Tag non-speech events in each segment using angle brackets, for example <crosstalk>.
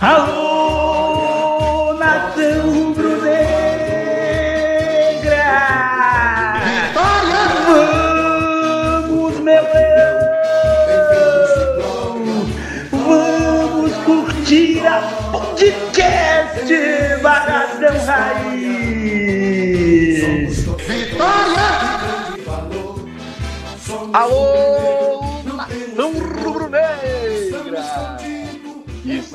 Alô, nação rubro-negra! Vitória! Vamos, meu leão! Vamos curtir a podcast Baradão Raiz! Vitória! Alô,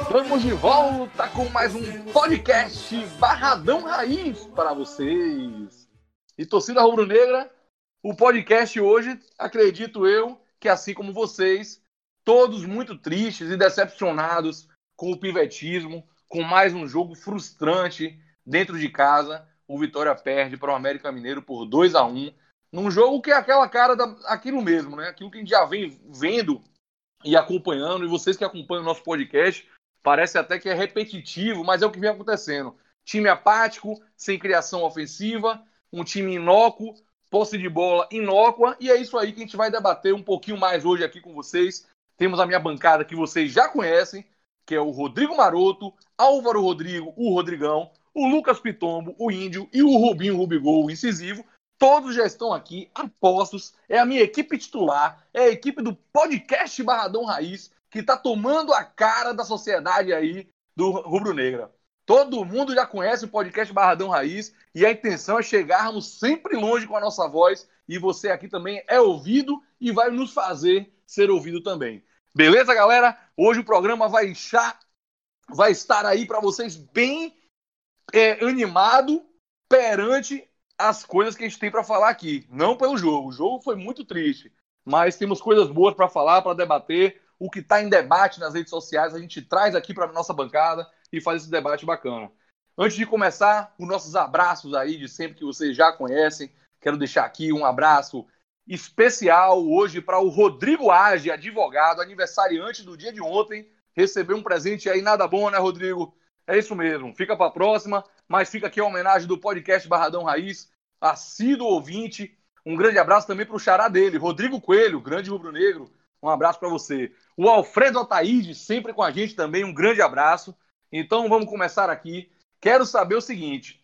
Estamos de volta com mais um podcast Barradão Raiz para vocês. E torcida rubro-negra, o podcast hoje, acredito eu, que assim como vocês, todos muito tristes e decepcionados com o pivetismo, com mais um jogo frustrante dentro de casa. O Vitória perde para o América Mineiro por 2 a 1 num jogo que é aquela cara daquilo mesmo, né? Aquilo que a gente já vem vendo e acompanhando, e vocês que acompanham o nosso podcast, parece até que é repetitivo, mas é o que vem acontecendo. Time apático, sem criação ofensiva, um time inócuo, posse de bola inócua, e é isso aí que a gente vai debater um pouquinho mais hoje aqui com vocês. Temos a minha bancada que vocês já conhecem, que é o Rodrigo Maroto, Álvaro Rodrigo, o Rodrigão, o Lucas Pitombo, o Índio e o Rubinho Rubigol, o incisivo. Todos já estão aqui, apostos. É a minha equipe titular, é a equipe do podcast Barradão Raiz, que está tomando a cara da sociedade aí do Rubro Negra. Todo mundo já conhece o podcast Barradão Raiz e a intenção é chegarmos sempre longe com a nossa voz e você aqui também é ouvido e vai nos fazer ser ouvido também. Beleza, galera? Hoje o programa vai, vai estar aí para vocês bem é, animado perante as coisas que a gente tem para falar aqui, não pelo jogo. O jogo foi muito triste, mas temos coisas boas para falar, para debater. O que está em debate nas redes sociais, a gente traz aqui para nossa bancada e faz esse debate bacana. Antes de começar, os nossos abraços aí de sempre que vocês já conhecem, quero deixar aqui um abraço especial hoje para o Rodrigo Age, advogado, aniversariante do dia de ontem. Recebeu um presente aí, nada bom, né, Rodrigo? É isso mesmo, fica para a próxima, mas fica aqui a homenagem do podcast Barradão Raiz, assíduo ouvinte. Um grande abraço também para o xará dele, Rodrigo Coelho, grande rubro-negro. Um abraço para você. O Alfredo Ataíde, sempre com a gente também, um grande abraço. Então vamos começar aqui. Quero saber o seguinte: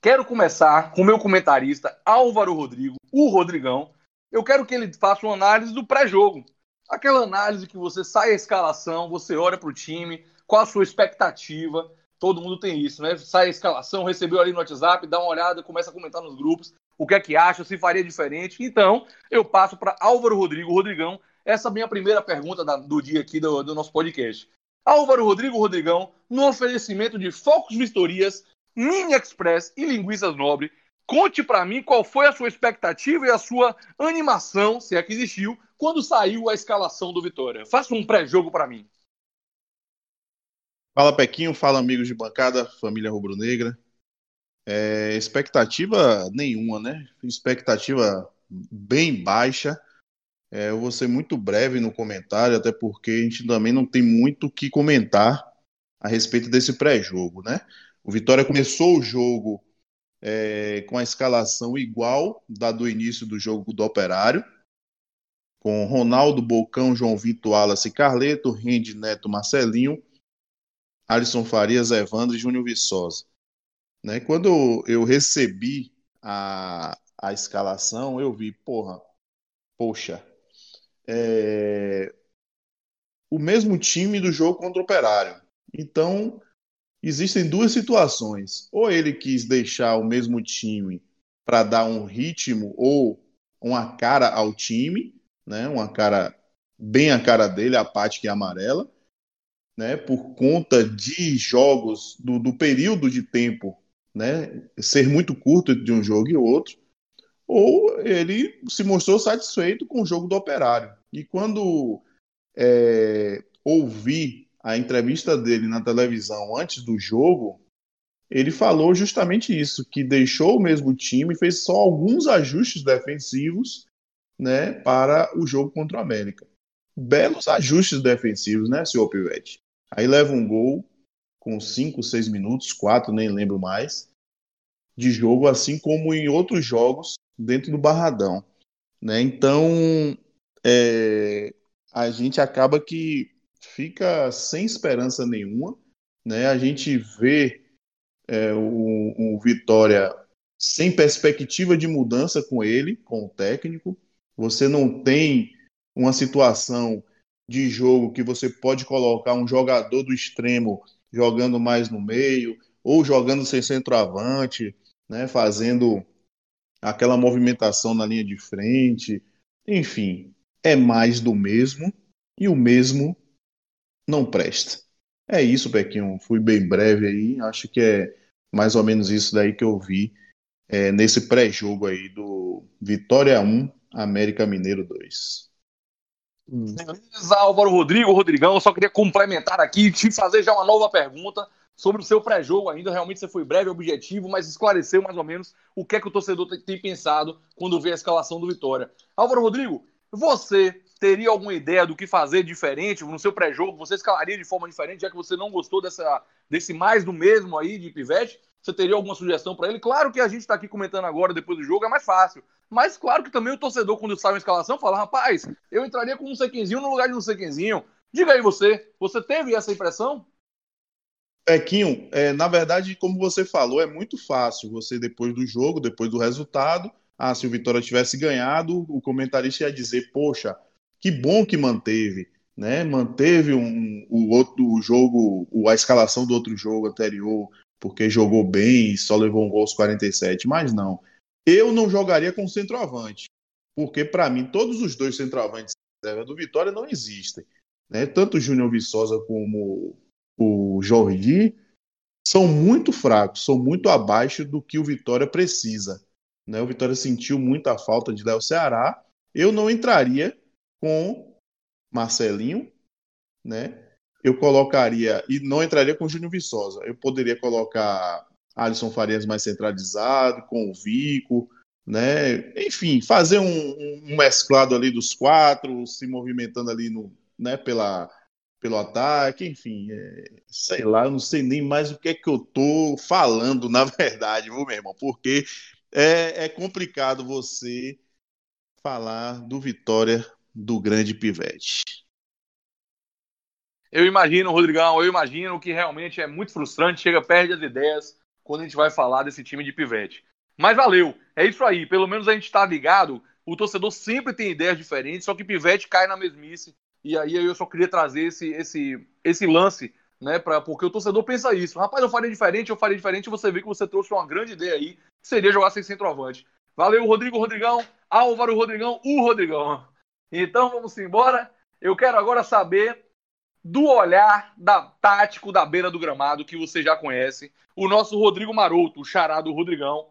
quero começar com o meu comentarista, Álvaro Rodrigo, o Rodrigão. Eu quero que ele faça uma análise do pré-jogo. Aquela análise que você sai a escalação, você olha para o time, qual a sua expectativa? Todo mundo tem isso, né? Sai a escalação, recebeu ali no WhatsApp, dá uma olhada, começa a comentar nos grupos o que é que acha, se faria diferente. Então, eu passo para Álvaro Rodrigo Rodrigão, essa é a minha primeira pergunta da, do dia aqui do, do, nosso podcast. Álvaro Rodrigo Rodrigão, no oferecimento de Focos Vistorias, Mini Express e Linguiças Nobre, conte para mim qual foi a sua expectativa e a sua animação, se é que existiu, quando saiu a escalação do Vitória. Faça um pré-jogo para mim. Fala Pequinho, fala amigos de bancada, família rubro-negra. É, expectativa nenhuma, né? Expectativa bem baixa. É, eu vou ser muito breve no comentário, até porque a gente também não tem muito o que comentar a respeito desse pré-jogo, né? O Vitória começou o jogo é, com a escalação igual da do início do jogo do Operário, com Ronaldo, Bocão, João Vitor, Wallace, Carleto, Rende, Neto, Marcelinho, Alisson Farias, Evandro e Júnior Viçosa. Né? Quando eu recebi a, a escalação, eu vi, porra, poxa, é... o mesmo time do jogo contra o Operário. Então, existem duas situações. Ou ele quis deixar o mesmo time para dar um ritmo ou uma cara ao time, né? uma cara bem a cara dele, apática e amarela, né, por conta de jogos, do, do período de tempo né, ser muito curto de um jogo e outro, ou ele se mostrou satisfeito com o jogo do Operário. E quando é, ouvi a entrevista dele na televisão antes do jogo, ele falou justamente isso, que deixou o mesmo time, fez só alguns ajustes defensivos né, para o jogo contra o América. Belos ajustes defensivos, né, senhor Pivete? Aí leva um gol com 5, 6 minutos, 4, nem lembro mais, de jogo, assim como em outros jogos dentro do Barradão. Né? Então, é, a gente acaba que fica sem esperança nenhuma. Né? A gente vê é, o, o Vitória sem perspectiva de mudança com ele, com o técnico. Você não tem uma situação de jogo que você pode colocar um jogador do extremo jogando mais no meio, ou jogando sem centroavante, né, fazendo aquela movimentação na linha de frente. Enfim, é mais do mesmo e o mesmo não presta. É isso, Pequinho. Fui bem breve aí. Acho que é mais ou menos isso daí que eu vi é, nesse pré-jogo aí do Vitória 1, América Mineiro 2. Beleza, Álvaro Rodrigo, Rodrigão, só queria complementar aqui, te fazer já uma nova pergunta sobre o seu pré-jogo ainda. Realmente você foi breve, objetivo, mas esclareceu mais ou menos o que é que o torcedor tem pensado quando vê a escalação do Vitória. Álvaro Rodrigo, você teria alguma ideia do que fazer diferente no seu pré-jogo? Você escalaria de forma diferente, já que você não gostou dessa, desse mais do mesmo aí de Pivete? Você teria alguma sugestão para ele? Claro que a gente está aqui comentando agora, depois do jogo, é mais fácil. Mas claro que também o torcedor, quando sai uma escalação, fala: rapaz, eu entraria com um sequinzinho no lugar de um sequinzinho. Diga aí você, você teve essa impressão? Pequinho, é, na verdade, como você falou, é muito fácil você, depois do jogo, depois do resultado, ah, se o Vitória tivesse ganhado, o comentarista ia dizer: poxa, que bom que manteve, né? Manteve um, o outro jogo, a escalação do outro jogo anterior, porque jogou bem e só levou um gol aos 47. Mas não. Eu não jogaria com centroavante, porque para mim todos os dois centroavantes do Vitória não existem. Né? Tanto o Júnior Viçosa como o Jordi são muito fracos, são muito abaixo do que o Vitória precisa. Né? O Vitória sentiu muita falta de Léo Ceará. Eu não entraria com Marcelinho, né? eu colocaria, e não entraria com Júnior Viçosa, eu poderia colocar Alisson Farias mais centralizado, com o Vico, né? Enfim, fazer um, um mesclado ali dos quatro, se movimentando ali no, né, pela, pelo ataque, enfim, é, sei lá, eu não sei nem mais o que é que eu tô falando, <laughs> na verdade, meu irmão? Porque é, é complicado você falar do Vitória do grande Pivete. Eu imagino, Rodrigão, eu imagino que realmente é muito frustrante, chega, perde as ideias quando a gente vai falar desse time de pivete. Mas valeu, é isso aí, pelo menos a gente está ligado, o torcedor sempre tem ideias diferentes, só que pivete cai na mesmice, e aí eu só queria trazer esse, esse, esse lance, né, pra, porque o torcedor pensa isso, rapaz, eu faria diferente, eu faria diferente, você vê que você trouxe uma grande ideia aí, seria jogar sem centroavante. Valeu, Rodrigo Rodrigão, Álvaro Rodrigão, o Rodrigão. Então vamos embora, eu quero agora saber do olhar da tático da beira do gramado que você já conhece, o nosso Rodrigo Maroto, o chará do Rodrigão.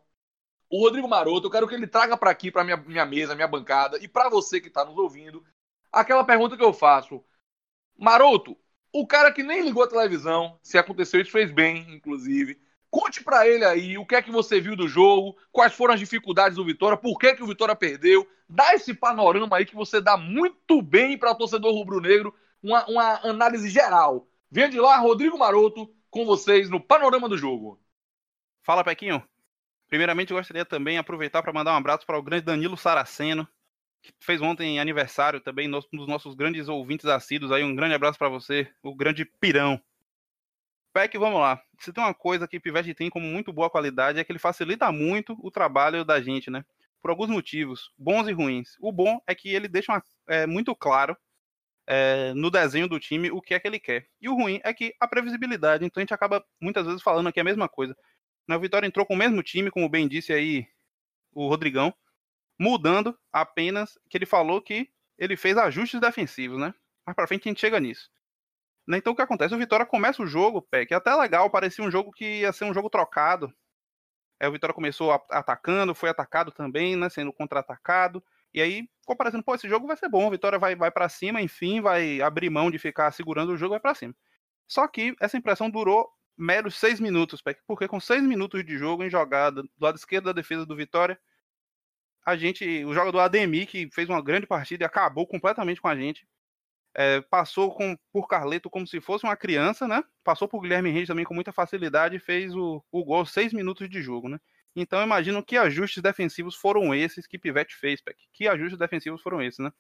O Rodrigo Maroto, eu quero que ele traga para aqui, para minha, minha mesa, minha bancada e para você que está nos ouvindo, aquela pergunta que eu faço. Maroto, o cara que nem ligou a televisão, se aconteceu isso fez bem, inclusive. Conte para ele aí o que é que você viu do jogo, quais foram as dificuldades do Vitória, por que, que o Vitória perdeu. Dá esse panorama aí que você dá muito bem para o torcedor rubro-negro uma, uma análise geral. Venha de lá, Rodrigo Maroto, com vocês no panorama do jogo. Fala, Pequinho. Primeiramente, eu gostaria também aproveitar para mandar um abraço para o grande Danilo Saraceno, que fez ontem aniversário também, um dos nossos grandes ouvintes assíduos. Aí, um grande abraço para você, o grande pirão. Peck, vamos lá. Se tem uma coisa que o Pivete tem como muito boa qualidade é que ele facilita muito o trabalho da gente, né? Por alguns motivos, bons e ruins. O bom é que ele deixa uma, é, muito claro é, no desenho do time o que é que ele quer. E o ruim é que a previsibilidade, então a gente acaba muitas vezes falando aqui a mesma coisa. Na Vitória entrou com o mesmo time, como bem disse aí o Rodrigão, mudando apenas que ele falou que ele fez ajustes defensivos, né? Mais pra frente a gente chega nisso. Né, então o que acontece? O Vitória começa o jogo, pé, que é até legal, parecia um jogo que ia ser um jogo trocado. É, o Vitória começou atacando, foi atacado também, né? Sendo contra-atacado. E aí ficou parecendo, pô, esse jogo vai ser bom, a Vitória vai, vai para cima, enfim, vai abrir mão de ficar segurando o jogo, vai para cima. Só que essa impressão durou meros seis minutos, porque com seis minutos de jogo em jogada do lado esquerdo da defesa do Vitória, a gente, o jogador Ademir, que fez uma grande partida e acabou completamente com a gente, é, passou com, por Carleto como se fosse uma criança, né? Passou por Guilherme Henrique também com muita facilidade e fez o, o gol seis minutos de jogo, né? Então eu imagino que ajustes defensivos foram esses que Pivete fez, Peck. Que ajustes defensivos foram esses, né?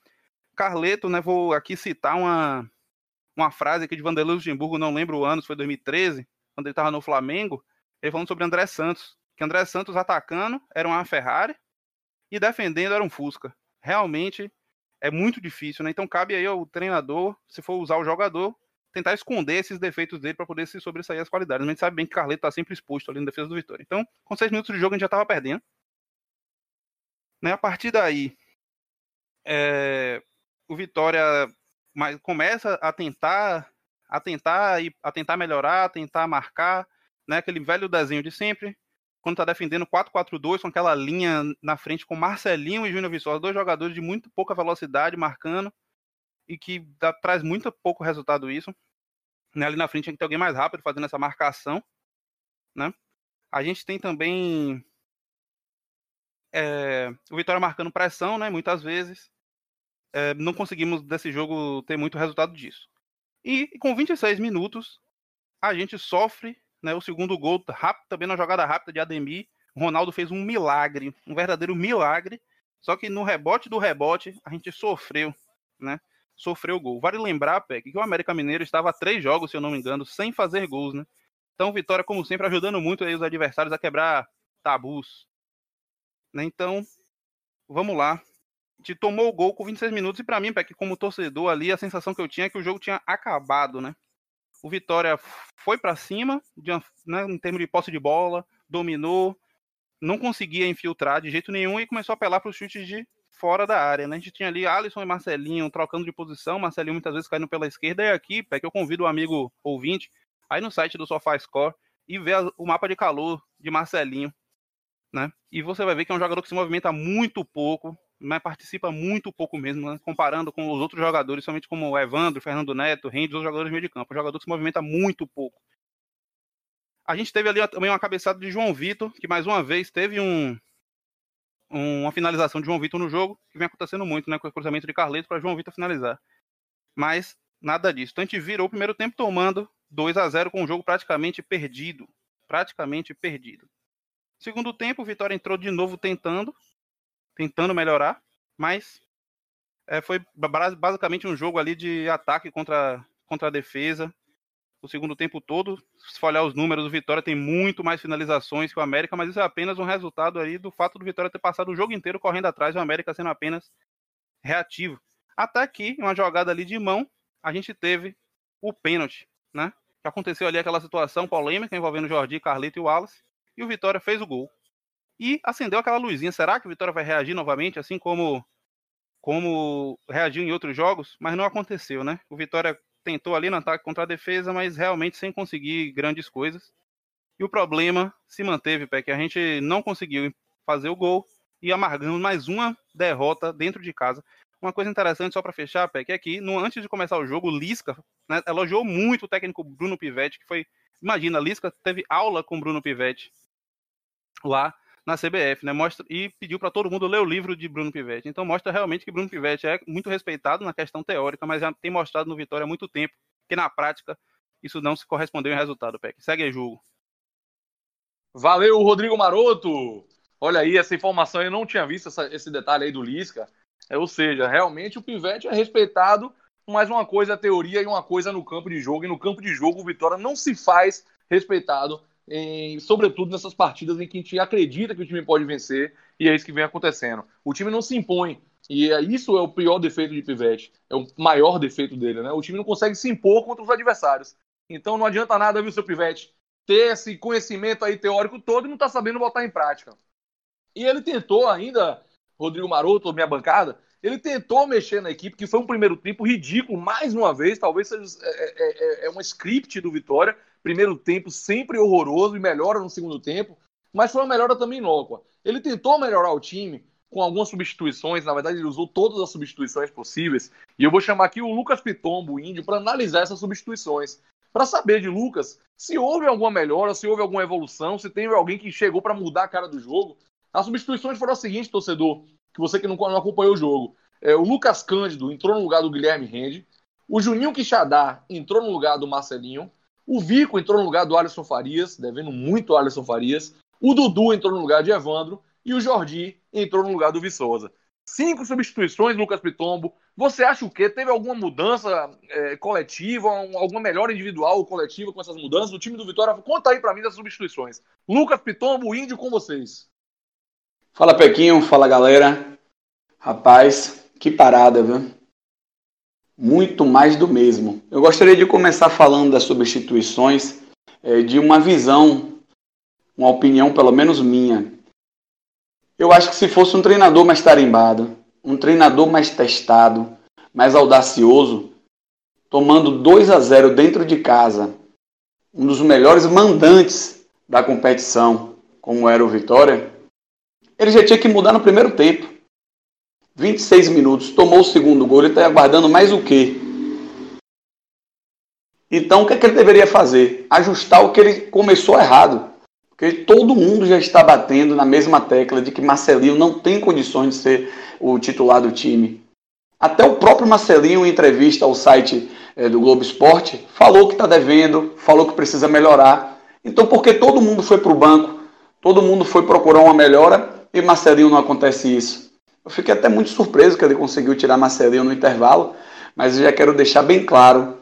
Carleto, né? Vou aqui citar uma, uma frase aqui de Vanderlei Luxemburgo, não lembro o ano, foi 2013, quando ele estava no Flamengo, ele falando sobre André Santos, que André Santos atacando era uma Ferrari e defendendo era um Fusca. Realmente é muito difícil, né? Então cabe aí ao treinador, se for usar o jogador, tentar esconder esses defeitos dele para poder se sobressair as qualidades. A gente sabe bem que Carleto está sempre exposto ali na defesa do Vitória. Então, com seis minutos de jogo, a gente já estava perdendo. Né? A partir daí, é, o Vitória começa a tentar a tentar a tentar melhorar, a tentar marcar, né, aquele velho desenho de sempre. Quando está defendendo 4-4-2 com aquela linha na frente com Marcelinho e Júnior Viçosa, dois jogadores de muito pouca velocidade marcando e que dá, traz muito pouco resultado isso. Né, ali na frente tem que ter alguém mais rápido fazendo essa marcação, né? A gente tem também é, o Vitória marcando pressão, né? Muitas vezes é, não conseguimos desse jogo ter muito resultado disso. E, com 26 minutos, a gente sofre né, o segundo gol rápido, também na jogada rápida de Ademir. Ronaldo fez um milagre, um verdadeiro milagre. Só que no rebote do rebote, a gente sofreu, né? Sofreu gol. Vale lembrar, Peck, que o América Mineiro estava a três jogos, se eu não me engano, sem fazer gols, né? Então, Vitória, como sempre, ajudando muito aí os adversários a quebrar tabus. Né? Então, vamos lá gente tomou o gol com 26 minutos e para mim, Peck, como torcedor ali, a sensação que eu tinha é que o jogo tinha acabado, né? O Vitória foi para cima, de uma, né, em termos de posse de bola, dominou, não conseguia infiltrar de jeito nenhum e começou a apelar para os chutes de fora da área, né? A gente tinha ali Alisson e Marcelinho trocando de posição, Marcelinho muitas vezes caindo pela esquerda e aqui, Peck, eu convido o amigo ouvinte aí no site do SofaScore e ver o mapa de calor de Marcelinho, né? E você vai ver que é um jogador que se movimenta muito pouco, mas participa muito pouco mesmo, né? comparando com os outros jogadores, somente como o Evandro, Fernando Neto, Rendes, os jogadores de meio de campo. Um jogador que se movimenta muito pouco. A gente teve ali também uma cabeçada de João Vitor, que mais uma vez teve um, uma finalização de João Vitor no jogo, que vem acontecendo muito, né? Com o cruzamento de Carleto para João Vitor finalizar. Mas nada disso. Então a gente virou o primeiro tempo tomando 2 a 0 com o jogo praticamente perdido. Praticamente perdido. Segundo tempo, o Vitória entrou de novo tentando, tentando melhorar, mas é, foi basicamente um jogo ali de ataque contra, contra a defesa. O segundo tempo todo, se for olhar os números, o Vitória tem muito mais finalizações que o América, mas isso é apenas um resultado aí do fato do Vitória ter passado o jogo inteiro correndo atrás o América sendo apenas reativo. Até que, uma jogada ali de mão, a gente teve o pênalti, né? Que aconteceu ali aquela situação polêmica envolvendo o Jordi, Carlito e o Wallace, e o Vitória fez o gol e acendeu aquela luzinha. Será que o Vitória vai reagir novamente, assim como como reagiu em outros jogos? Mas não aconteceu, né? O Vitória tentou ali no ataque contra a defesa, mas realmente sem conseguir grandes coisas. E o problema se manteve, Pé, que a gente não conseguiu fazer o gol e amargamos mais uma derrota dentro de casa. Uma coisa interessante só para fechar, Pé, que aqui, no, antes de começar o jogo, Lisca né, elogiou muito o técnico Bruno Pivetti, que foi, imagina, Lisca teve aula com Bruno Pivetti lá na CBF, né? Mostra e pediu para todo mundo ler o livro de Bruno Pivetti. Então mostra realmente que Bruno Pivetti é muito respeitado na questão teórica, mas já tem mostrado no Vitória há muito tempo que na prática isso não se correspondeu em resultado, Peck. Segue aí, jogo. Valeu, Rodrigo Maroto. Olha aí, essa informação eu não tinha visto essa, esse detalhe aí do Lisca. É, ou seja, realmente o Pivete é respeitado, mas uma coisa é teoria e uma coisa é no campo de jogo. E no campo de jogo o Vitória não se faz respeitado em, sobretudo nessas partidas em que a gente acredita que o time pode vencer, e é isso que vem acontecendo. O time não se impõe, e é, isso é o pior defeito de Pivete, é o maior defeito dele, né? O time não consegue se impor contra os adversários. Então não adianta nada, viu, seu Pivete, ter esse conhecimento aí teórico todo e não tá sabendo botar em prática. E ele tentou ainda, Rodrigo Maroto, minha bancada, ele tentou mexer na equipe, que foi um primeiro tempo ridículo, mais uma vez, talvez seja é, é, é um script do Vitória, primeiro tempo sempre horroroso e melhora no segundo tempo, mas foi uma melhora também inócua. Ele tentou melhorar o time com algumas substituições, na verdade ele usou todas as substituições possíveis, e eu vou chamar aqui o Lucas Pitombo, índio, para analisar essas substituições, para saber de Lucas se houve alguma melhora, se houve alguma evolução, se teve alguém que chegou para mudar a cara do jogo. As substituições foram as seguintes, torcedor, que você que não, não acompanhou o jogo. É, o Lucas Cândido entrou no lugar do Guilherme Rende, o Juninho Quixadá entrou no lugar do Marcelinho, o Vico entrou no lugar do Alisson Farias, devendo muito Alisson Farias. O Dudu entrou no lugar de Evandro. E o Jordi entrou no lugar do Viçosa. Cinco substituições, Lucas Pitombo. Você acha o quê? Teve alguma mudança é, coletiva, um, alguma melhora individual ou coletiva com essas mudanças? O time do Vitória, conta aí para mim das substituições. Lucas Pitombo, Índio com vocês. Fala Pequinho, fala galera. Rapaz, que parada, viu? Muito mais do mesmo. Eu gostaria de começar falando das substituições é, de uma visão, uma opinião pelo menos minha. Eu acho que se fosse um treinador mais tarimbado, um treinador mais testado, mais audacioso, tomando 2 a 0 dentro de casa, um dos melhores mandantes da competição, como era o Vitória, ele já tinha que mudar no primeiro tempo. 26 minutos, tomou o segundo gol, ele está aguardando mais o quê? Então o que, é que ele deveria fazer? Ajustar o que ele começou errado. Porque todo mundo já está batendo na mesma tecla de que Marcelinho não tem condições de ser o titular do time. Até o próprio Marcelinho, em entrevista ao site é, do Globo Esporte, falou que está devendo, falou que precisa melhorar. Então, porque todo mundo foi para o banco, todo mundo foi procurar uma melhora e Marcelinho não acontece isso? Eu fiquei até muito surpreso que ele conseguiu tirar Marcelinho no intervalo, mas eu já quero deixar bem claro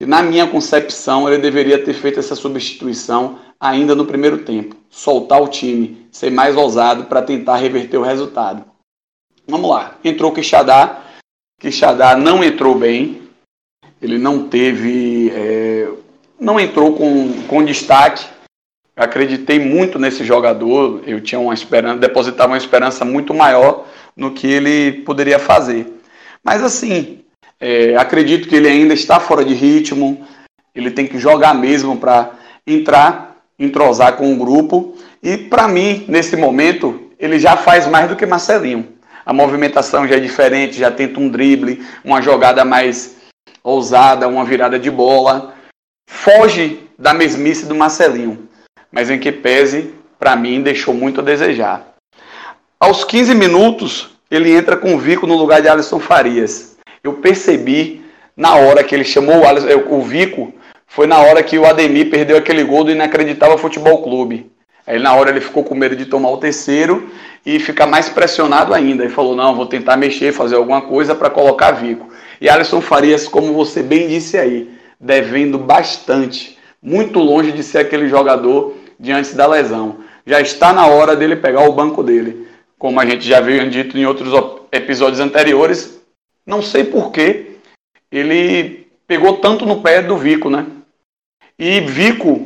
que, na minha concepção, ele deveria ter feito essa substituição ainda no primeiro tempo. Soltar o time, ser mais ousado para tentar reverter o resultado. Vamos lá. Entrou Quixadá. Quixadá não entrou bem. Ele não teve. É, não entrou com, com destaque. acreditei muito nesse jogador. Eu tinha uma esperança, depositava uma esperança muito maior no que ele poderia fazer. Mas assim, é, acredito que ele ainda está fora de ritmo. Ele tem que jogar mesmo para entrar entrosar com o grupo. E para mim, nesse momento, ele já faz mais do que Marcelinho. A movimentação já é diferente, já tenta um drible, uma jogada mais ousada, uma virada de bola. Foge da mesmice do Marcelinho, mas em que pese, para mim, deixou muito a desejar. Aos 15 minutos, ele entra com o Vico no lugar de Alisson Farias. Eu percebi na hora que ele chamou o, Alisson, o Vico foi na hora que o Ademir perdeu aquele gol do Inacreditável Futebol Clube. Aí na hora ele ficou com medo de tomar o terceiro e ficar mais pressionado ainda. E falou: não, vou tentar mexer, fazer alguma coisa para colocar Vico. E Alisson Farias, como você bem disse aí, devendo bastante, muito longe de ser aquele jogador diante da lesão. Já está na hora dele pegar o banco dele. Como a gente já viu dito em outros episódios anteriores, não sei porquê ele pegou tanto no pé do Vico, né? E Vico,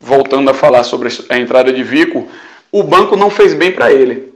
voltando a falar sobre a entrada de Vico, o banco não fez bem para ele.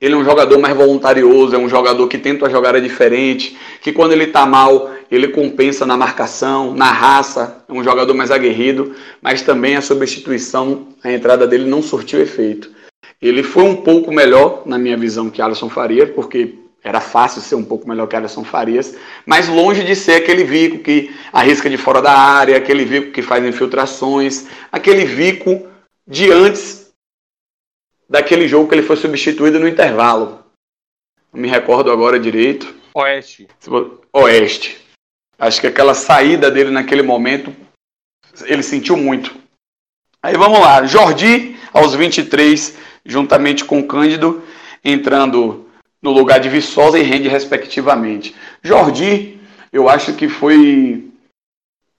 Ele é um jogador mais voluntarioso, é um jogador que tenta jogar diferente, que quando ele está mal, ele compensa na marcação, na raça, é um jogador mais aguerrido, mas também a substituição, a entrada dele não surtiu efeito. Ele foi um pouco melhor, na minha visão, que Alisson Faria, porque era fácil ser um pouco melhor que Alisson Farias, mas longe de ser aquele Vico que arrisca de fora da área, aquele Vico que faz infiltrações, aquele Vico de antes daquele jogo que ele foi substituído no intervalo. Não me recordo agora direito. Oeste. Oeste. Acho que aquela saída dele naquele momento, ele sentiu muito. Aí vamos lá. Jordi, aos 23, juntamente com Cândido, entrando no lugar de Viçosa e Rende, respectivamente. Jordi, eu acho que foi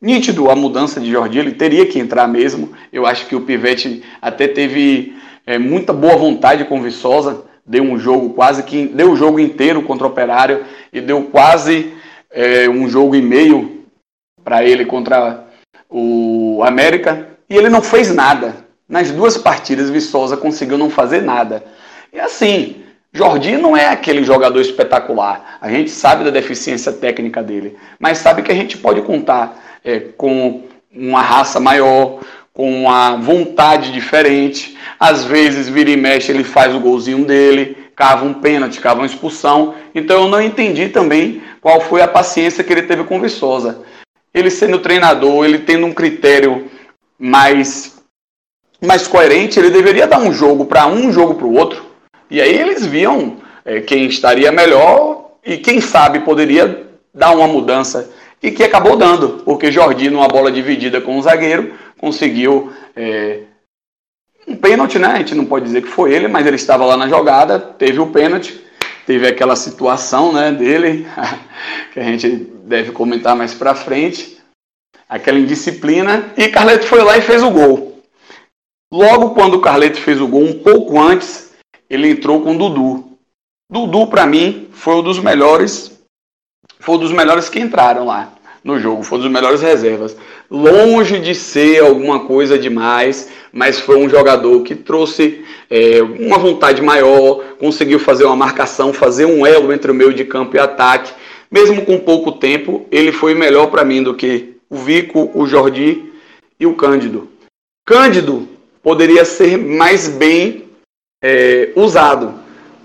nítido a mudança de Jordi, ele teria que entrar mesmo. Eu acho que o Pivete até teve é, muita boa vontade com Viçosa, deu um jogo quase que deu o jogo inteiro contra o Operário e deu quase é, um jogo e meio para ele contra o América e ele não fez nada. Nas duas partidas, Viçosa conseguiu não fazer nada. E assim, Jordi não é aquele jogador espetacular. A gente sabe da deficiência técnica dele, mas sabe que a gente pode contar é, com uma raça maior, com uma vontade diferente. Às vezes, vira e mexe, ele faz o golzinho dele, cava um pênalti, cava uma expulsão. Então eu não entendi também qual foi a paciência que ele teve com Viçosa. Ele sendo treinador, ele tendo um critério mais, mais coerente, ele deveria dar um jogo para um, um jogo para o outro. E aí eles viam é, quem estaria melhor e quem sabe poderia dar uma mudança. E que acabou dando, porque Jordi, numa bola dividida com o zagueiro, conseguiu é, um pênalti, né? A gente não pode dizer que foi ele, mas ele estava lá na jogada, teve o pênalti teve aquela situação né, dele, <laughs> que a gente deve comentar mais para frente, aquela indisciplina, e Carleto foi lá e fez o gol. Logo quando o Carleto fez o gol, um pouco antes, ele entrou com o Dudu. Dudu, para mim, foi um dos melhores, foi um dos melhores que entraram lá no jogo, foi um dos melhores reservas. Longe de ser alguma coisa demais, mas foi um jogador que trouxe é, uma vontade maior, conseguiu fazer uma marcação, fazer um elo entre o meio de campo e ataque. Mesmo com pouco tempo, ele foi melhor para mim do que o Vico, o Jordi e o Cândido. Cândido poderia ser mais bem é, usado,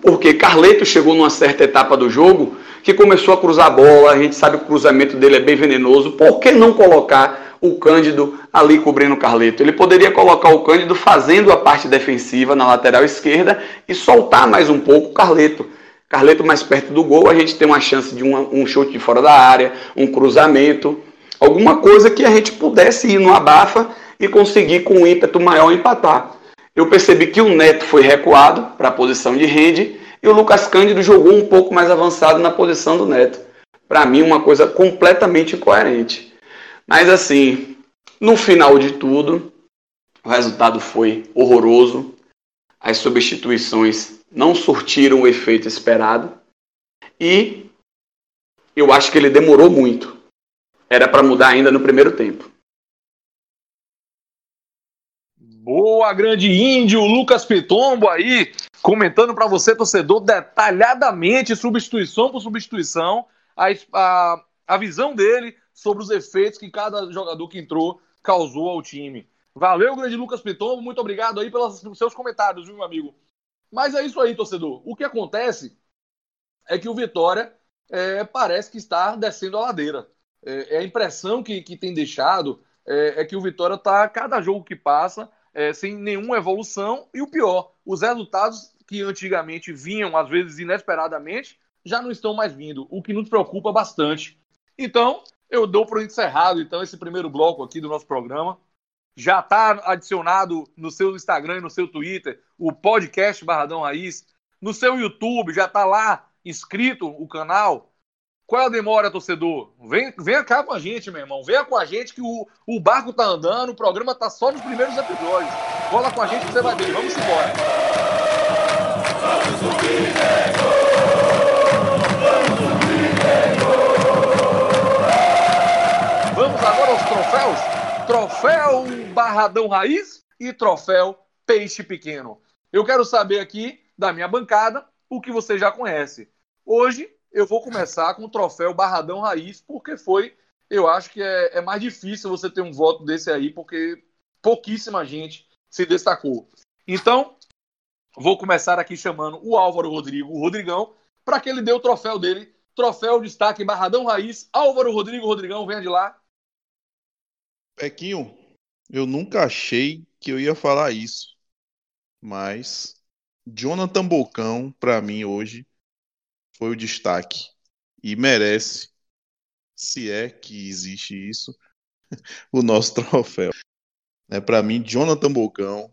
porque Carleto chegou numa certa etapa do jogo que começou a cruzar a bola, a gente sabe que o cruzamento dele é bem venenoso, por que não colocar o Cândido ali cobrindo o Carleto? Ele poderia colocar o Cândido fazendo a parte defensiva na lateral esquerda e soltar mais um pouco o Carleto. Carleto mais perto do gol, a gente tem uma chance de um, um chute de fora da área, um cruzamento, alguma coisa que a gente pudesse ir no abafa e conseguir com um ímpeto maior empatar. Eu percebi que o Neto foi recuado para a posição de rede e o Lucas Cândido jogou um pouco mais avançado na posição do Neto. Para mim, uma coisa completamente incoerente. Mas assim, no final de tudo, o resultado foi horroroso. As substituições não surtiram o efeito esperado. E eu acho que ele demorou muito. Era para mudar ainda no primeiro tempo. Boa, grande índio, Lucas Pitombo aí, comentando para você, torcedor, detalhadamente, substituição por substituição, a, a, a visão dele sobre os efeitos que cada jogador que entrou causou ao time. Valeu, grande Lucas Pitombo, muito obrigado aí pelos seus comentários, viu, meu amigo? Mas é isso aí, torcedor. O que acontece é que o Vitória é, parece que está descendo a ladeira. É, é a impressão que, que tem deixado é, é que o Vitória está, cada jogo que passa, é, sem nenhuma evolução. E o pior, os resultados que antigamente vinham, às vezes inesperadamente, já não estão mais vindo, o que nos preocupa bastante. Então, eu dou por encerrado então esse primeiro bloco aqui do nosso programa. Já está adicionado no seu Instagram e no seu Twitter o podcast Barradão Raiz. No seu YouTube já está lá inscrito o canal. Qual é a demora, torcedor? Vem, vem cá com a gente, meu irmão. Venha com a gente que o, o barco tá andando, o programa tá só nos primeiros episódios. Cola com a gente que você vai ver. Vamos embora. Vamos agora aos troféus. Troféu Barradão Raiz e troféu Peixe Pequeno. Eu quero saber aqui da minha bancada o que você já conhece. Hoje eu vou começar com o troféu Barradão Raiz, porque foi, eu acho que é, é mais difícil você ter um voto desse aí, porque pouquíssima gente se destacou. Então, vou começar aqui chamando o Álvaro Rodrigo, o Rodrigão, para que ele dê o troféu dele. Troféu destaque Barradão Raiz. Álvaro Rodrigo, Rodrigão, venha de lá. Pequinho, eu nunca achei que eu ia falar isso, mas Jonathan Bocão, para mim hoje, foi o destaque e merece, se é que existe isso, <laughs> o nosso troféu. É, Para mim, Jonathan Bocão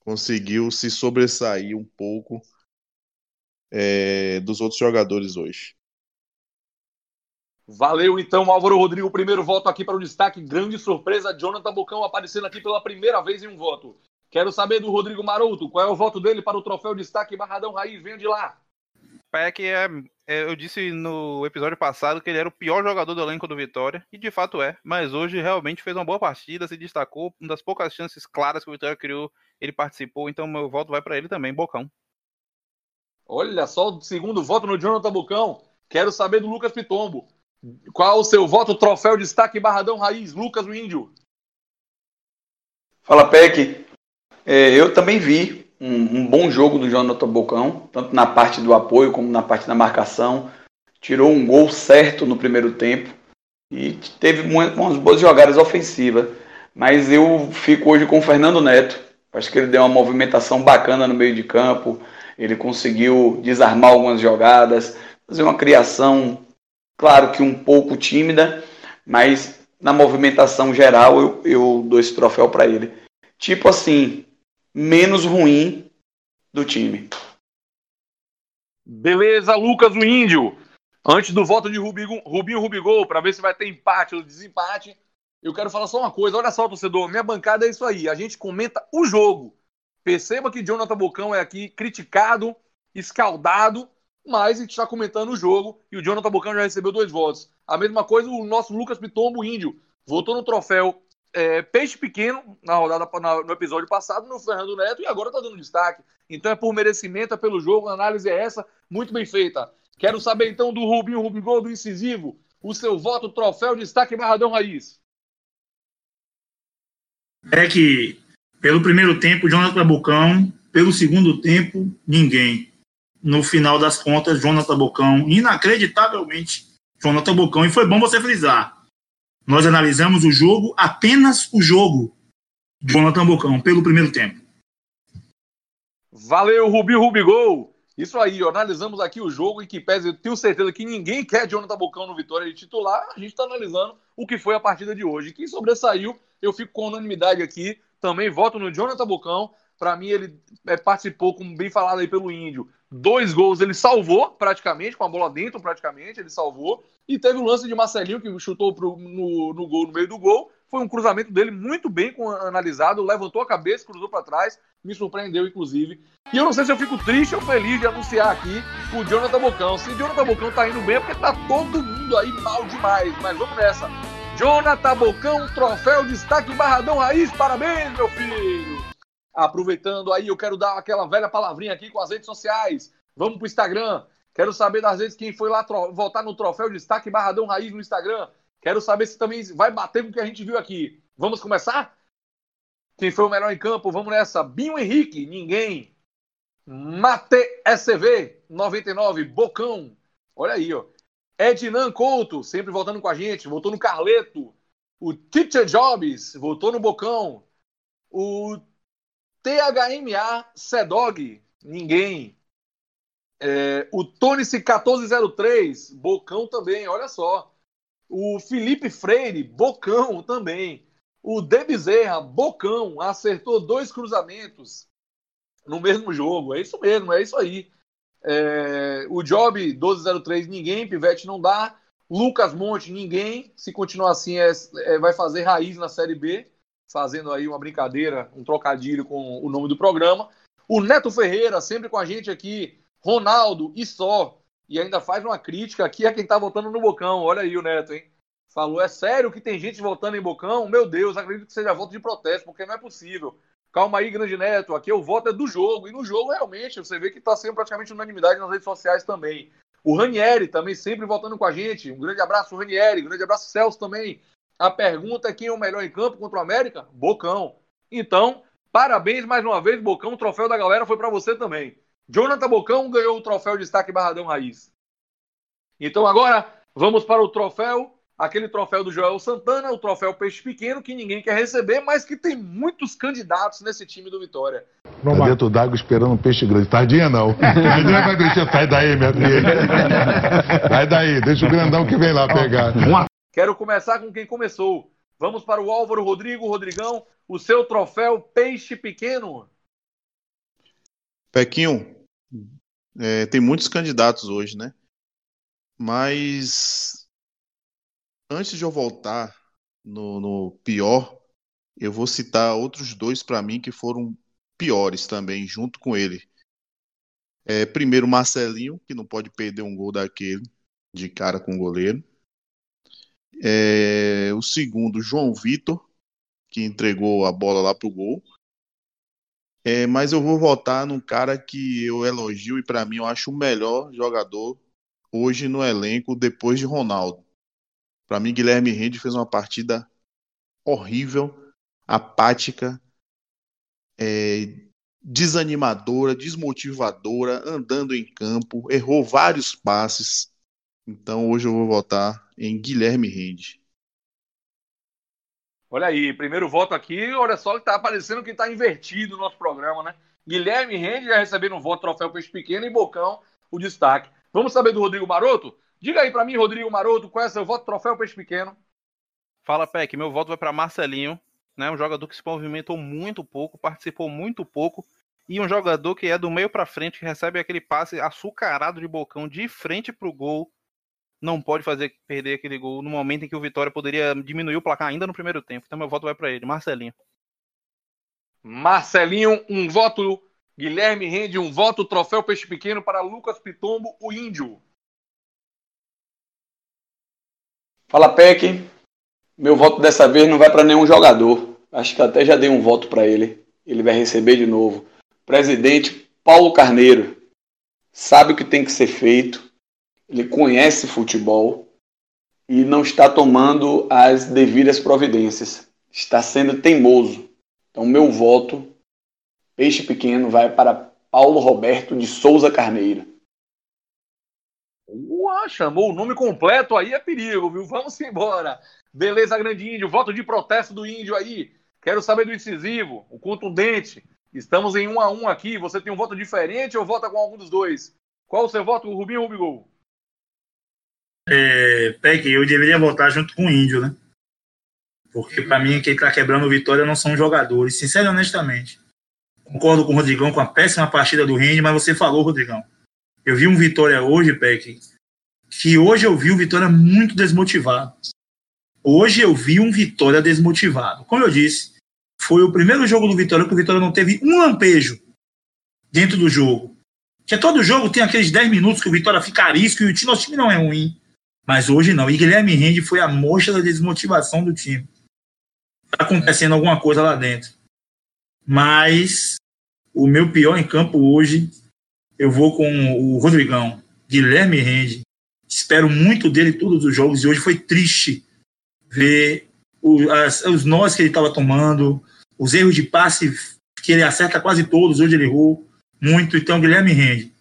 conseguiu se sobressair um pouco é, dos outros jogadores hoje. Valeu então, Álvaro Rodrigo. Primeiro voto aqui para o destaque. Grande surpresa, Jonathan Bocão aparecendo aqui pela primeira vez em um voto. Quero saber do Rodrigo Maroto, qual é o voto dele para o troféu destaque Barradão Raiz? Venha de lá. Peck é, é, eu disse no episódio passado que ele era o pior jogador do elenco do Vitória, e de fato é, mas hoje realmente fez uma boa partida, se destacou, uma das poucas chances claras que o Vitória criou, ele participou, então meu voto vai para ele também, Bocão. Olha só, o segundo voto no Jonathan Bocão. Quero saber do Lucas Pitombo. Qual o seu voto, troféu destaque Barradão Raiz, Lucas o Índio? Fala, Peck. É, eu também vi um, um, bom jogo do Jonathan Bocão, tanto na parte do apoio como na parte da marcação. Tirou um gol certo no primeiro tempo e teve umas boas jogadas ofensivas. Mas eu fico hoje com o Fernando Neto. Acho que ele deu uma movimentação bacana no meio de campo. Ele conseguiu desarmar algumas jogadas, fazer uma criação, claro que um pouco tímida, mas na movimentação geral eu, eu dou esse troféu para ele. Tipo assim, menos ruim do time. Beleza, Lucas o Índio. Antes do voto de Rubinho, Rubinho Rubigol, para ver se vai ter empate ou desempate, eu quero falar só uma coisa. Olha só, torcedor, minha bancada é isso aí. A gente comenta o jogo. Perceba que Jonathan Bocão é aqui criticado, escaldado, mas a gente está comentando o jogo e o Jonathan Bocão já recebeu dois votos. A mesma coisa o nosso Lucas Pitombo, índio, votou no troféu é, Peixe Pequeno na rodada na, no episódio passado no Fernando Neto e agora está dando destaque. Então é por merecimento, é pelo jogo, a análise é essa, muito bem feita. Quero saber então do Rubinho Rubigol, do Incisivo, o seu voto, troféu, destaque Barradão Raiz. É que, pelo primeiro tempo, Jonathan Bocão, pelo segundo tempo, ninguém. No final das contas, Jonathan Bocão, inacreditavelmente, Jonathan Bocão, e foi bom você frisar. Nós analisamos o jogo, apenas o jogo, Jonathan Bocão, pelo primeiro tempo. Valeu, Rubi Rubigol! Isso aí, ó, analisamos aqui o jogo e que pese, eu tenho certeza que ninguém quer Jonathan Bocão no Vitória de titular, a gente está analisando o que foi a partida de hoje. Quem sobressaiu, eu fico com unanimidade aqui, também voto no Jonathan Bocão, para mim ele é, participou, como bem falado aí pelo Índio, dois gols ele salvou praticamente, com a bola dentro praticamente, ele salvou, e teve o lance de Marcelinho que chutou pro, no, no gol, no meio do gol, foi um cruzamento dele muito bem analisado, levantou a cabeça, cruzou para trás, me surpreendeu, inclusive. E eu não sei se eu fico triste ou feliz de anunciar aqui o Jonathan Bocão. Se o Jonathan Bocão tá indo bem, é porque tá todo mundo aí mal demais. Mas vamos nessa. Jonathan Bocão, troféu destaque Barradão Raiz, parabéns, meu filho! Aproveitando aí, eu quero dar aquela velha palavrinha aqui com as redes sociais. Vamos pro Instagram. Quero saber das vezes quem foi lá votar no troféu destaque Barradão Raiz no Instagram. Quero saber se também vai bater com o que a gente viu aqui. Vamos começar? Quem foi o melhor em campo? Vamos nessa. Binho Henrique, ninguém. Mate SV, 99, Bocão. Olha aí, ó. Ednan Couto, sempre voltando com a gente, voltou no Carleto. O Teacher Jobs, voltou no Bocão. O THMA Sedog, ninguém. É, o Tonice 1403, Bocão também, olha só. O Felipe Freire, Bocão também. O De Bezerra, Bocão, acertou dois cruzamentos no mesmo jogo. É isso mesmo, é isso aí. É, o Job 1203, ninguém. Pivete não dá. Lucas Monte, ninguém. Se continuar assim, é, é, vai fazer raiz na Série B, fazendo aí uma brincadeira, um trocadilho com o nome do programa. O Neto Ferreira, sempre com a gente aqui. Ronaldo e só e ainda faz uma crítica aqui a quem tá votando no Bocão. Olha aí o Neto, hein? Falou, é sério que tem gente votando em Bocão? Meu Deus, acredito que seja voto de protesto, porque não é possível. Calma aí, grande Neto, aqui o voto é do jogo. E no jogo, realmente, você vê que está sendo praticamente unanimidade nas redes sociais também. O Ranieri também sempre votando com a gente. Um grande abraço, Ranieri. Um grande abraço, Celso também. A pergunta é quem é o melhor em campo contra o América? Bocão. Então, parabéns mais uma vez, Bocão. O troféu da galera foi para você também. Jonathan Bocão ganhou o troféu de destaque Barradão Raiz. Então agora vamos para o troféu, aquele troféu do Joel Santana, o troféu Peixe Pequeno, que ninguém quer receber, mas que tem muitos candidatos nesse time do Vitória. Tá dentro d'água esperando um peixe grande. Tardinha não. <laughs> Tardinha vai deixar. Sai daí, minha filha. <laughs> Sai daí, deixa o grandão que vem lá pegar. Quero começar com quem começou. Vamos para o Álvaro Rodrigo, Rodrigão, o seu troféu Peixe Pequeno. Pequinho, é, tem muitos candidatos hoje, né? Mas antes de eu voltar no, no pior, eu vou citar outros dois para mim que foram piores também, junto com ele. É, primeiro, Marcelinho, que não pode perder um gol daquele, de cara com o goleiro. É, o segundo, João Vitor, que entregou a bola lá pro gol. É, mas eu vou votar num cara que eu elogio e para mim eu acho o melhor jogador hoje no elenco depois de Ronaldo. Para mim, Guilherme Rende fez uma partida horrível, apática, é, desanimadora, desmotivadora, andando em campo, errou vários passes. Então hoje eu vou votar em Guilherme Rende. Olha aí, primeiro voto aqui, olha só que tá aparecendo que tá invertido no nosso programa, né? Guilherme Rende já recebendo um voto troféu Peixe Pequeno e Bocão o destaque. Vamos saber do Rodrigo Maroto? Diga aí para mim, Rodrigo Maroto, qual é o seu voto troféu Peixe Pequeno? Fala, Peck, meu voto vai para Marcelinho, né? Um jogador que se movimentou muito pouco, participou muito pouco E um jogador que é do meio para frente, que recebe aquele passe açucarado de bocão de frente pro gol, não pode fazer perder aquele gol no momento em que o Vitória poderia diminuir o placar ainda no primeiro tempo. Então meu voto vai para ele, Marcelinho. Marcelinho, um voto. Guilherme Rende, um voto. Troféu Peixe Pequeno para Lucas Pitombo, o Índio. Fala, Peck. Meu voto dessa vez não vai para nenhum jogador. Acho que até já dei um voto para ele. Ele vai receber de novo. Presidente Paulo Carneiro. Sabe o que tem que ser feito. Ele conhece futebol e não está tomando as devidas providências. Está sendo teimoso. Então, meu voto, peixe pequeno, vai para Paulo Roberto de Souza Carneiro. Uau, chamou o nome completo aí, é perigo, viu? Vamos embora. Beleza, grande índio. Voto de protesto do índio aí. Quero saber do incisivo, o contundente. Estamos em um a um aqui. Você tem um voto diferente ou vota com algum dos dois? Qual o seu voto, Rubinho Rubigol? É, Peck, eu deveria votar junto com o Índio, né? Porque para mim quem tá quebrando o Vitória não são jogadores, sincero e honestamente. Concordo com o Rodrigão com a péssima partida do Rende, mas você falou, Rodrigão. Eu vi um Vitória hoje, Peck, que hoje eu vi um Vitória muito desmotivado. Hoje eu vi um Vitória desmotivado. Como eu disse, foi o primeiro jogo do Vitória que o Vitória não teve um lampejo dentro do jogo. Que todo jogo tem aqueles 10 minutos que o Vitória fica arisco e o nosso time não é ruim. Mas hoje não. E Guilherme Rende foi a mostra da desmotivação do time. Tá acontecendo alguma coisa lá dentro. Mas o meu pior em campo hoje, eu vou com o Rodrigão. Guilherme Rende. Espero muito dele todos os jogos. E hoje foi triste ver o, as, os nós que ele estava tomando, os erros de passe que ele acerta quase todos. Hoje ele errou muito. Então, Guilherme Rende.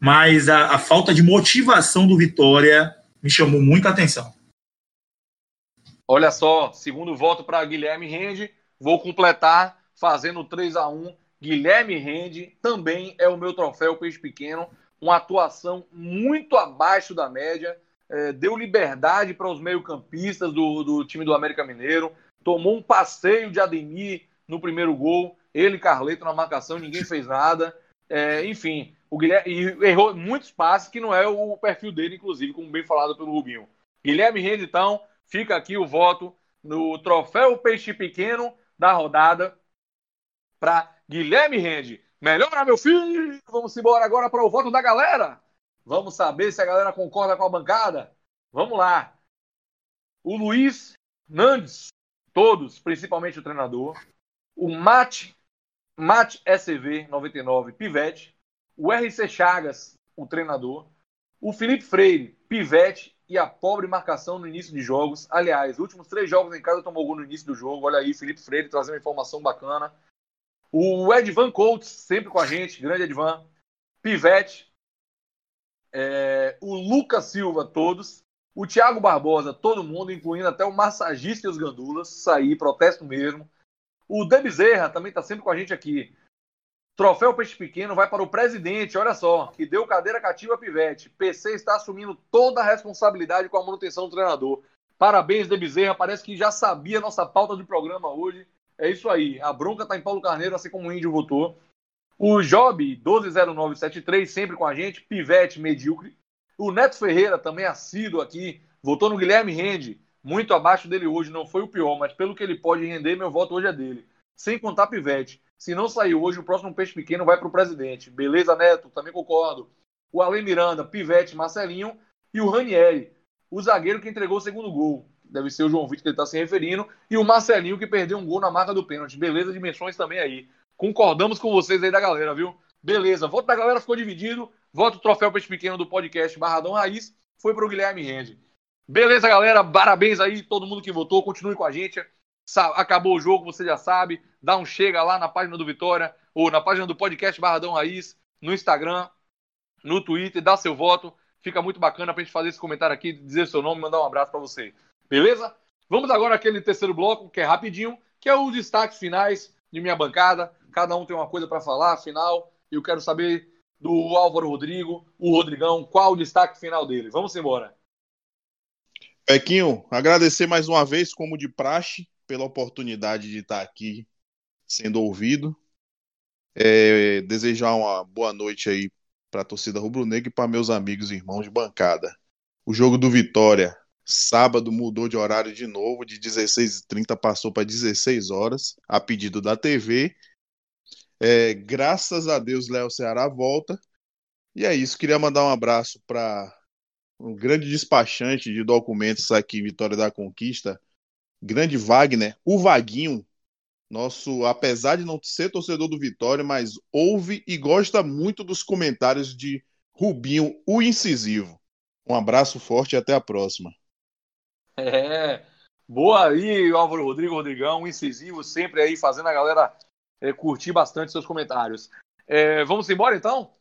Mas a, a falta de motivação do Vitória me chamou muita atenção. Olha só, segundo voto para Guilherme Rende, vou completar fazendo 3 a 1 Guilherme Rende também é o meu troféu Peixe Pequeno, uma atuação muito abaixo da média, é, deu liberdade para os meio-campistas do, do time do América Mineiro, tomou um passeio de Ademir no primeiro gol, ele Carleto na marcação, ninguém fez nada. É, enfim, o Guilherme errou muitos passes que não é o perfil dele, inclusive, como bem falado pelo Rubinho. Guilherme Rende, então, fica aqui o voto no troféu Peixe Pequeno da rodada para Guilherme Rende. Melhora, meu filho! Vamos embora agora para o voto da galera. Vamos saber se a galera concorda com a bancada. Vamos lá. O Luiz Nandes, todos, principalmente o treinador. O Mate, Mate SV 99, Pivete o RC Chagas, o treinador, o Felipe Freire, pivete e a pobre marcação no início de jogos. Aliás, últimos três jogos em casa tomou gol no início do jogo. Olha aí, Felipe Freire trazendo informação bacana. O Edvan Coates, sempre com a gente, grande Edvan. Pivete. É, o Lucas Silva, todos. O Thiago Barbosa, todo mundo, incluindo até o massagista e os gandulas. Saí, protesto mesmo. O De Bezerra também está sempre com a gente aqui. Troféu Peixe Pequeno vai para o presidente, olha só, que deu cadeira cativa a Pivete. PC está assumindo toda a responsabilidade com a manutenção do treinador. Parabéns, De Bezerra, parece que já sabia nossa pauta de programa hoje. É isso aí, a bronca está em Paulo Carneiro, assim como o Índio votou. O Job, 120973, sempre com a gente. Pivete, medíocre. O Neto Ferreira, também assíduo aqui, votou no Guilherme Rende, muito abaixo dele hoje, não foi o pior, mas pelo que ele pode render, meu voto hoje é dele. Sem contar Pivete. Se não saiu hoje, o próximo peixe pequeno vai para o presidente. Beleza, Neto? Também concordo. O Ale Miranda, Pivete, Marcelinho e o Ranieri, o zagueiro que entregou o segundo gol. Deve ser o João Vitor que ele está se referindo. E o Marcelinho que perdeu um gol na marca do pênalti. Beleza, dimensões também aí. Concordamos com vocês aí da galera, viu? Beleza, voto da galera ficou dividido. Voto troféu peixe pequeno do podcast Barradão Raiz foi para o Guilherme Rende. Beleza, galera? Parabéns aí, todo mundo que votou. Continue com a gente acabou o jogo, você já sabe, dá um chega lá na página do Vitória, ou na página do podcast Barradão Raiz, no Instagram, no Twitter, dá seu voto. Fica muito bacana pra gente fazer esse comentário aqui, dizer seu nome, mandar um abraço para você. Beleza? Vamos agora àquele terceiro bloco, que é rapidinho, que é os destaques finais de minha bancada. Cada um tem uma coisa para falar, final. Eu quero saber do Álvaro Rodrigo, o Rodrigão, qual o destaque final dele. Vamos embora. Pequinho, agradecer mais uma vez, como de praxe, pela oportunidade de estar aqui sendo ouvido. É, desejar uma boa noite aí para a torcida rubro-negra e para meus amigos e irmãos de bancada. O jogo do Vitória, sábado, mudou de horário de novo, de 16h30 passou para 16 horas, a pedido da TV. É, graças a Deus, Léo Ceará volta. E é isso, queria mandar um abraço para um grande despachante de documentos aqui Vitória da Conquista, grande Wagner, o Vaguinho, nosso, apesar de não ser torcedor do Vitória, mas ouve e gosta muito dos comentários de Rubinho, o incisivo. Um abraço forte e até a próxima. É. Boa aí, Álvaro Rodrigo Rodrigão, incisivo, sempre aí fazendo a galera é, curtir bastante seus comentários. É, vamos embora então?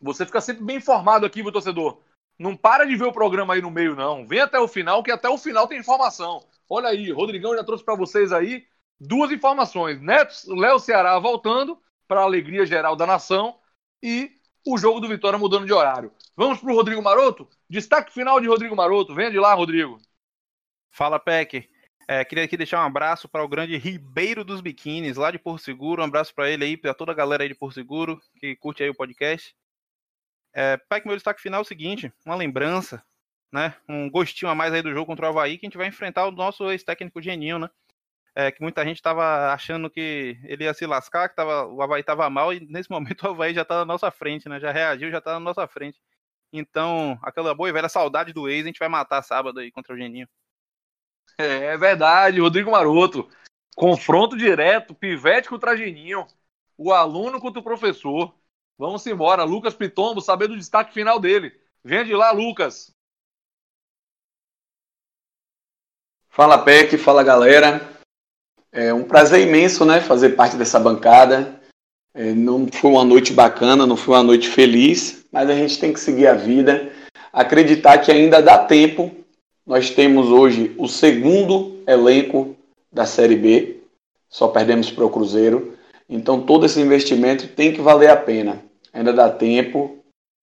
Você fica sempre bem informado aqui, meu torcedor. Não para de ver o programa aí no meio, não. Vem até o final, que até o final tem informação. Olha aí, Rodrigão já trouxe para vocês aí duas informações. Neto, Léo Ceará voltando, para a alegria geral da nação, e o jogo do Vitória mudando de horário. Vamos para o Rodrigo Maroto? Destaque final de Rodrigo Maroto. Vem de lá, Rodrigo. Fala, Peck. É, queria aqui deixar um abraço para o grande Ribeiro dos Biquínis, lá de Porto Seguro. Um abraço para ele aí, para toda a galera aí de Porto Seguro que curte aí o podcast. É, Peck, meu destaque final é o seguinte: uma lembrança, né? Um gostinho a mais aí do jogo contra o Havaí, que a gente vai enfrentar o nosso ex-técnico Geninho, né? É, que muita gente estava achando que ele ia se lascar, que tava, o Havaí estava mal, e nesse <laughs> momento o Havaí já está na nossa frente, né? Já reagiu, já está na nossa frente. Então, aquela boa e velha saudade do ex, a gente vai matar sábado aí contra o Geninho. É verdade, Rodrigo Maroto. Confronto direto, pivete contra Geninho, o aluno contra o professor. Vamos embora. Lucas Pitombo, saber do destaque final dele. Vem de lá, Lucas. Fala, Peck, fala, galera. É um prazer imenso, né, fazer parte dessa bancada. É, não foi uma noite bacana, não foi uma noite feliz, mas a gente tem que seguir a vida, acreditar que ainda dá tempo. Nós temos hoje o segundo elenco da Série B, só perdemos para o Cruzeiro. Então todo esse investimento tem que valer a pena ainda dá tempo,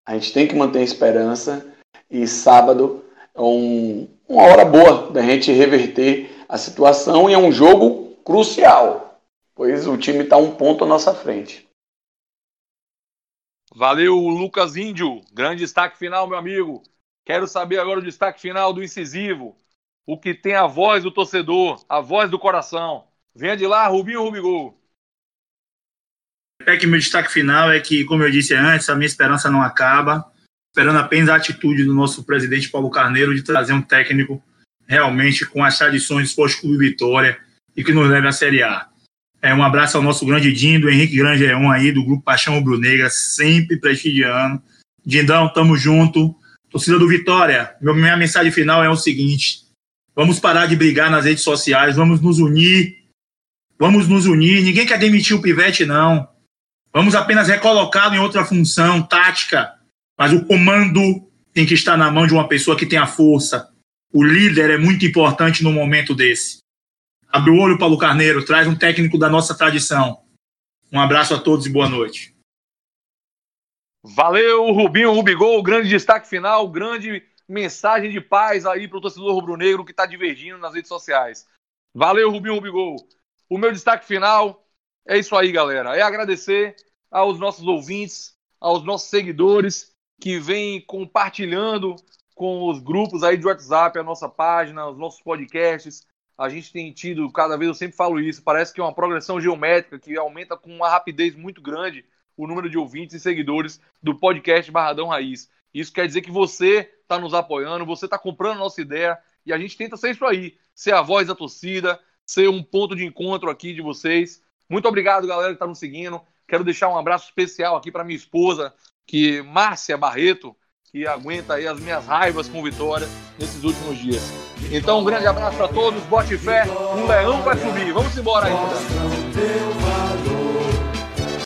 a gente tem que manter a esperança e sábado é um, uma hora boa da gente reverter a situação e é um jogo crucial, pois o time está um ponto à nossa frente. Valeu, Lucas Índio. Grande destaque final, meu amigo. Quero saber agora o destaque final do incisivo. O que tem a voz do torcedor, a voz do coração. Venha de lá, Rubinho Rubigol. É que meu destaque final é que, como eu disse antes, a minha esperança não acaba, esperando apenas a atitude do nosso presidente Paulo Carneiro de trazer um técnico realmente com as tradições do Esporte Clube Vitória e que nos leve à Série A. É, um abraço ao nosso grande Dindo, Henrique Grangeon aí, do Grupo Paixão Rubro Negra, sempre prestigiando. Dindão, tamo junto. Torcida do Vitória, minha mensagem final é o seguinte: vamos parar de brigar nas redes sociais, vamos nos unir. Vamos nos unir. Ninguém quer demitir o Pivete, não. Vamos apenas recolocá-lo em outra função tática, mas o comando tem que estar na mão de uma pessoa que tem a força. O líder é muito importante no momento desse. Abre o olho, Paulo Carneiro, traz um técnico da nossa tradição. Um abraço a todos e boa noite. Valeu, Rubinho Rubigol, grande destaque final, grande mensagem de paz aí para o torcedor rubro-negro que está divergindo nas redes sociais. Valeu, Rubinho Rubigol. O meu destaque final é isso aí, galera. É agradecer aos nossos ouvintes, aos nossos seguidores que vêm compartilhando com os grupos aí de WhatsApp, a nossa página, os nossos podcasts. A gente tem tido, cada vez eu sempre falo isso, parece que é uma progressão geométrica que aumenta com uma rapidez muito grande o número de ouvintes e seguidores do podcast Barradão Raiz. Isso quer dizer que você está nos apoiando, você está comprando a nossa ideia e a gente tenta ser isso aí, ser a voz da torcida, ser um ponto de encontro aqui de vocês. Muito obrigado, galera, que está nos seguindo. Quero deixar um abraço especial aqui para minha esposa, que Márcia Barreto, que aguenta aí as minhas raivas com Vitória nesses últimos dias. Então, um grande abraço para todos, bote fé, um leão vai subir. Vamos embora galera.